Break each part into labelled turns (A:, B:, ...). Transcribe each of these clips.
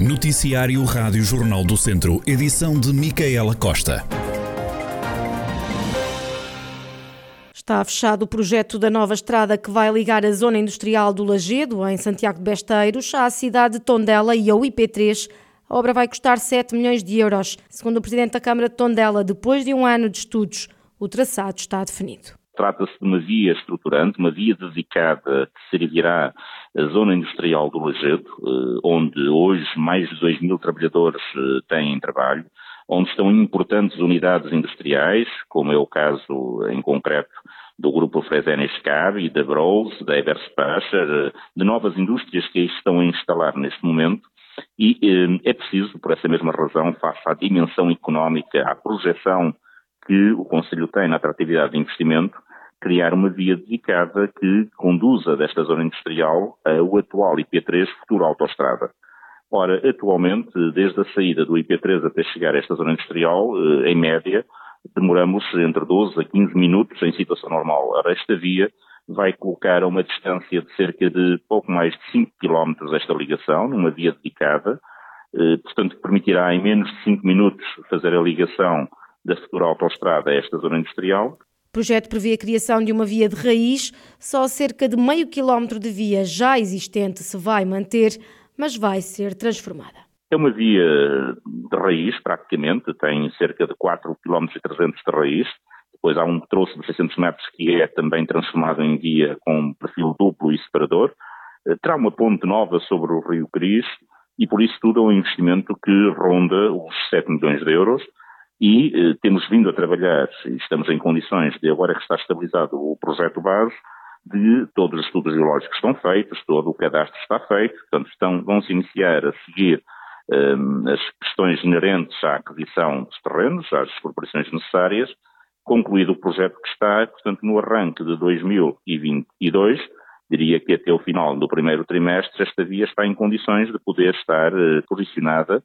A: Noticiário Rádio Jornal do Centro, edição de Micaela Costa.
B: Está fechado o projeto da nova estrada que vai ligar a zona industrial do Lagedo, em Santiago de Besteiros, à cidade de Tondela e ao IP3. A obra vai custar 7 milhões de euros. Segundo o Presidente da Câmara de Tondela, depois de um ano de estudos, o traçado está definido.
C: Trata-se de uma via estruturante, uma via dedicada que servirá a zona industrial do Lajedo, eh, onde hoje mais de 2 mil trabalhadores eh, têm trabalho, onde estão importantes unidades industriais, como é o caso em concreto do grupo Fresenius Car e da Brose, da Everspacher, eh, de novas indústrias que estão a instalar neste momento, e é preciso, por essa mesma razão, face à dimensão económica, à projeção que o Conselho tem na atratividade de investimento, criar uma via dedicada que conduza desta zona industrial ao atual IP3 futura autoestrada. Ora, atualmente, desde a saída do IP3 até chegar a esta zona industrial, eh, em média, demoramos entre 12 a 15 minutos em situação normal. Ora, esta via vai colocar a uma distância de cerca de pouco mais de 5 km esta ligação, numa via dedicada, eh, portanto, que permitirá em menos de 5 minutos fazer a ligação da futura autoestrada a esta zona industrial
B: o projeto prevê a criação de uma via de raiz, só cerca de meio quilómetro de via já existente se vai manter, mas vai ser transformada.
C: É uma via de raiz, praticamente, tem cerca de 4 km 300 de raiz. Depois há um troço de 600 metros que é também transformado em via com perfil duplo e separador. Eh, terá uma ponte nova sobre o Rio Cris e por isso tudo é um investimento que ronda os 7 milhões de euros e eh, temos vindo a trabalhar, e estamos em condições de, agora que está estabilizado o projeto base, de todos os estudos geológicos estão feitos, todo o cadastro está feito, portanto estão, vão-se iniciar a seguir ehm, as questões inerentes à aquisição dos terrenos, às expropriações necessárias, concluído o projeto que está, portanto, no arranque de 2022, diria que até o final do primeiro trimestre esta via está em condições de poder estar uh, posicionada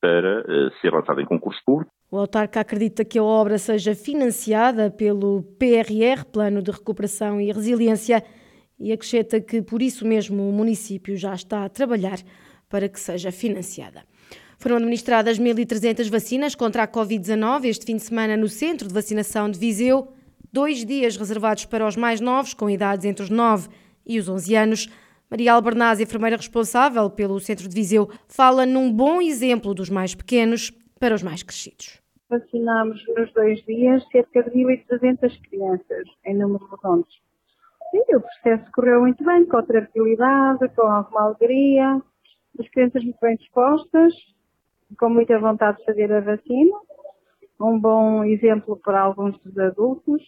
C: para uh, ser lançada em concurso público
B: o autarca acredita que a obra seja financiada pelo PRR, Plano de Recuperação e Resiliência, e acrescenta que por isso mesmo o município já está a trabalhar para que seja financiada. Foram administradas 1.300 vacinas contra a Covid-19 este fim de semana no Centro de Vacinação de Viseu, dois dias reservados para os mais novos, com idades entre os 9 e os 11 anos. Maria Albernaz, enfermeira responsável pelo Centro de Viseu, fala num bom exemplo dos mais pequenos para os mais crescidos
D: vacinámos nos dois dias cerca de 1.300 crianças, em números redondos. E o processo correu muito bem, com tranquilidade, com alguma alegria, as crianças muito bem dispostas, com muita vontade de fazer a vacina, um bom exemplo para alguns dos adultos,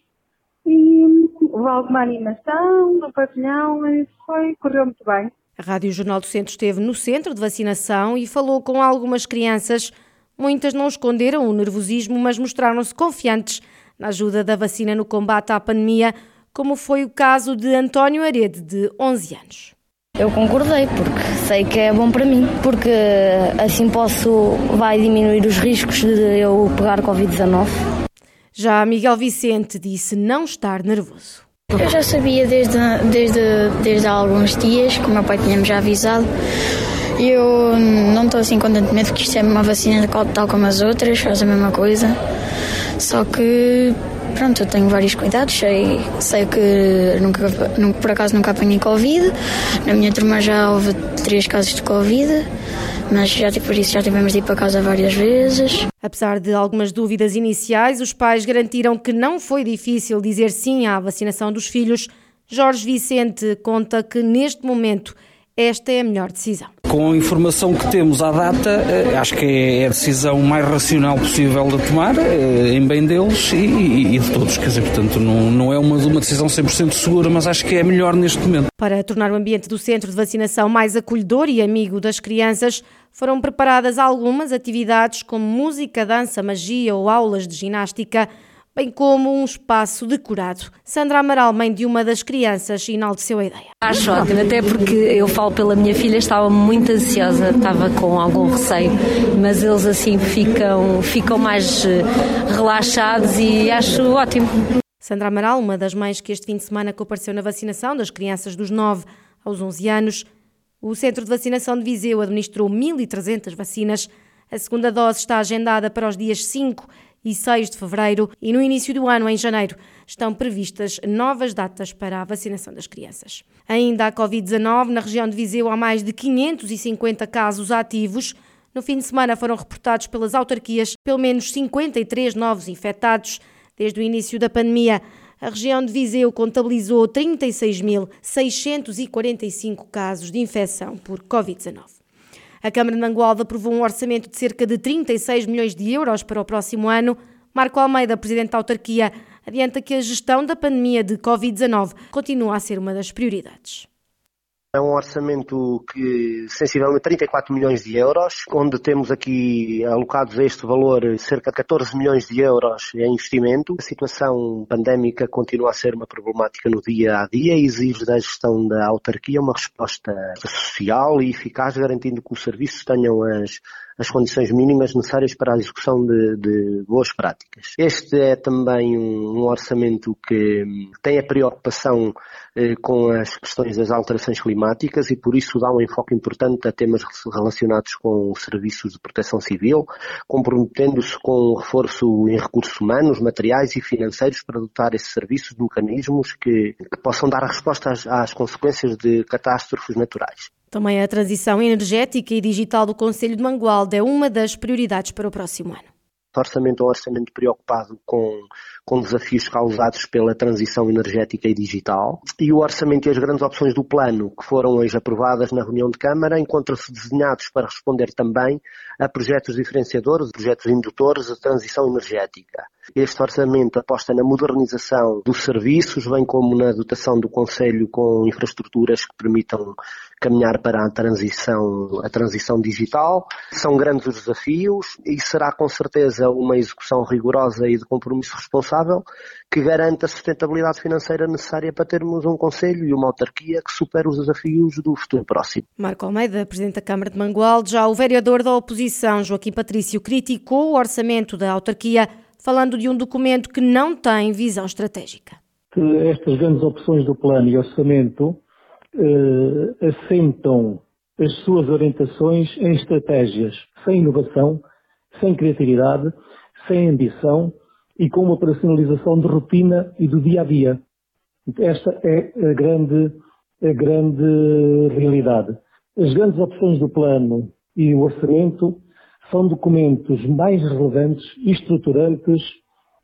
D: e houve alguma animação no pavilhão, e foi, correu muito bem.
B: A Rádio Jornal do Centro esteve no centro de vacinação e falou com algumas crianças Muitas não esconderam o nervosismo, mas mostraram-se confiantes na ajuda da vacina no combate à pandemia, como foi o caso de António Arede, de 11 anos.
E: Eu concordei, porque sei que é bom para mim, porque assim posso, vai diminuir os riscos de eu pegar Covid-19.
B: Já Miguel Vicente disse não estar nervoso.
F: Eu já sabia desde, desde, desde há alguns dias, que o meu pai tinha-me já avisado, eu não estou assim contente medo que isto é uma vacina tal como as outras, faz a mesma coisa. Só que, pronto, eu tenho vários cuidados, sei, sei que nunca, nunca, por acaso nunca apanhei Covid. Na minha turma já houve três casos de Covid, mas já, por isso já tivemos de ir para casa várias vezes.
B: Apesar de algumas dúvidas iniciais, os pais garantiram que não foi difícil dizer sim à vacinação dos filhos. Jorge Vicente conta que neste momento esta é a melhor decisão.
G: Com a informação que temos à data, eh, acho que é a decisão mais racional possível de tomar, eh, em bem deles e, e, de todos. Quer dizer, portanto, não, não é uma, uma decisão 100% segura, mas acho que é melhor neste momento.
B: Para tornar o ambiente do centro de vacinação mais acolhedor e amigo das crianças, foram preparadas algumas atividades como música, dança, magia ou aulas de ginástica bem como um espaço decorado. Sandra Amaral, mãe de uma das crianças, enalteceu a ideia.
H: Acho ótimo, até porque eu falo pela minha filha, estava muito ansiosa, estava com algum receio, mas eles assim ficam, ficam mais eh, relaxados e acho ótimo.
B: Sandra Amaral, uma das mães que este fim de semana compareceu na vacinação das crianças dos 9 aos 11 anos, O Centro de Vacinação de Viseu administrou 1.300 vacinas. A segunda dose está agendada para os dias 5 e 6 de fevereiro e no início do ano, em janeiro, estão previstas novas datas para a vacinação das crianças. Ainda a Covid-19, na região de Viseu há mais de 550 casos ativos. No fim de semana foram reportados pelas autarquias pelo menos 53 novos infectados. Desde o início da pandemia, a região de Viseu contabilizou 36.645 casos de infecção por Covid-19. A Câmara de Mangualde aprovou um orçamento de cerca de 36 milhões de euros para o próximo ano. Marco Almeida, presidente da autarquia, adianta que a gestão da pandemia de Covid-19 continua a ser uma das prioridades.
I: É um orçamento que sensivelmente 34 milhões de euros, onde temos aqui alocados a este valor cerca de 14 milhões de euros em investimento. A situação pandémica continua a ser uma problemática no dia a dia e exige da gestão da autarquia uma resposta social e eficaz, garantindo que os serviços tenham as as condições mínimas necessárias para a execução de, de boas práticas. Este é também um, um orçamento que tem a preocupação com as questões das alterações climáticas e por isso dá um enfoque importante a temas relacionados com os serviços de proteção civil, comprometendo-se com o reforço em recursos humanos, materiais e financeiros para dotar esses serviços de mecanismos que, que possam dar a resposta às, às consequências de catástrofes naturais.
B: Também a transição energética e digital do Conselho de Mangualde é uma das prioridades para o próximo ano.
I: Orçamento é um orçamento preocupado com, com desafios causados pela transição energética e digital. E o orçamento e as grandes opções do plano, que foram hoje aprovadas na reunião de Câmara, encontram-se desenhados para responder também a projetos diferenciadores, projetos indutores de transição energética. Este orçamento aposta na modernização dos serviços, bem como na dotação do Conselho com infraestruturas que permitam caminhar para a transição, a transição digital. São grandes os desafios e será com certeza uma execução rigorosa e de compromisso responsável que garanta a sustentabilidade financeira necessária para termos um Conselho e uma autarquia que supere os desafios do futuro próximo.
B: Marco Almeida, Presidente da Câmara de Mangualde, já o vereador da oposição, Joaquim Patrício, criticou o orçamento da autarquia falando de um documento que não tem visão estratégica.
J: Estas grandes opções do plano e orçamento eh, assentam as suas orientações em estratégias sem inovação, sem criatividade, sem ambição e com uma personalização de rotina e do dia a dia. Esta é a grande, a grande realidade. As grandes opções do plano e o orçamento são documentos mais relevantes e estruturantes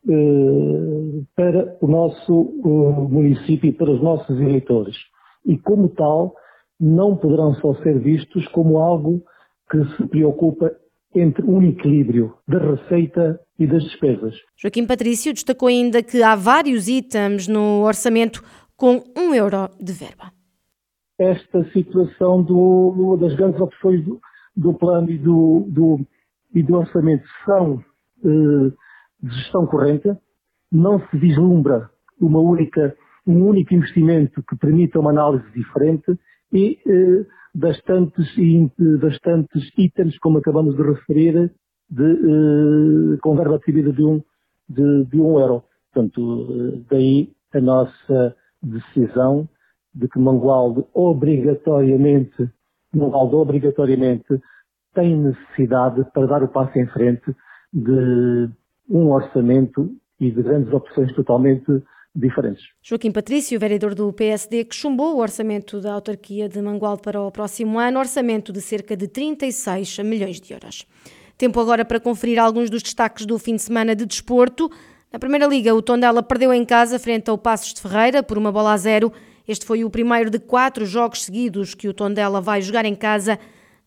J: eh, para o nosso eh, município e para os nossos eleitores. E, como tal, não poderão só ser vistos como algo que se preocupa entre um equilíbrio da receita e das despesas.
B: Joaquim Patrício destacou ainda que há vários itens no orçamento com um euro de verba.
J: Esta situação do, das grandes opções do, do plano e do, do, e do orçamento são eh, de gestão corrente, não se vislumbra uma única, um único investimento que permita uma análise diferente e eh, bastantes, bastantes itens, como acabamos de referir, de, eh, com verba atribuída de um, de, de um euro. Portanto, eh, daí a nossa decisão de que Mangualde obrigatoriamente, Mangualde obrigatoriamente tem necessidade para dar o passo em frente de um orçamento e de grandes opções totalmente diferentes.
B: Joaquim Patrício, vereador do PSD, que chumbou o orçamento da autarquia de Mangualde para o próximo ano, orçamento de cerca de 36 milhões de euros. Tempo agora para conferir alguns dos destaques do fim de semana de desporto. Na Primeira Liga, o Tondela perdeu em casa frente ao Passos de Ferreira por uma bola a zero. Este foi o primeiro de quatro jogos seguidos que o Tondela vai jogar em casa.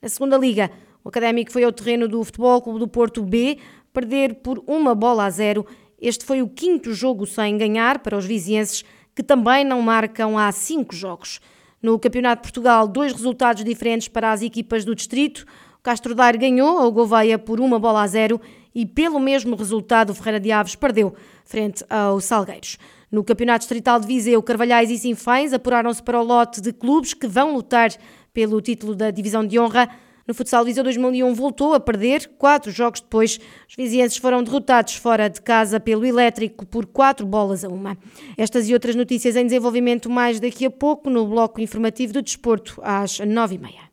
B: Na Segunda Liga, o Académico foi ao terreno do Futebol Clube do Porto B perder por uma bola a zero. Este foi o quinto jogo sem ganhar para os vizienses, que também não marcam há cinco jogos. No Campeonato de Portugal, dois resultados diferentes para as equipas do distrito. O Castro Daire ganhou a Gouveia por uma bola a zero e, pelo mesmo resultado, o Ferreira de Aves perdeu frente aos Salgueiros. No Campeonato Distrital de Viseu, Carvalhais e Sinfães apuraram-se para o lote de clubes que vão lutar pelo título da Divisão de Honra. No futsal, Viseu 2001 voltou a perder. Quatro jogos depois, os vizienses foram derrotados fora de casa pelo Elétrico por quatro bolas a uma. Estas e outras notícias em desenvolvimento mais daqui a pouco no bloco informativo do desporto às nove e meia.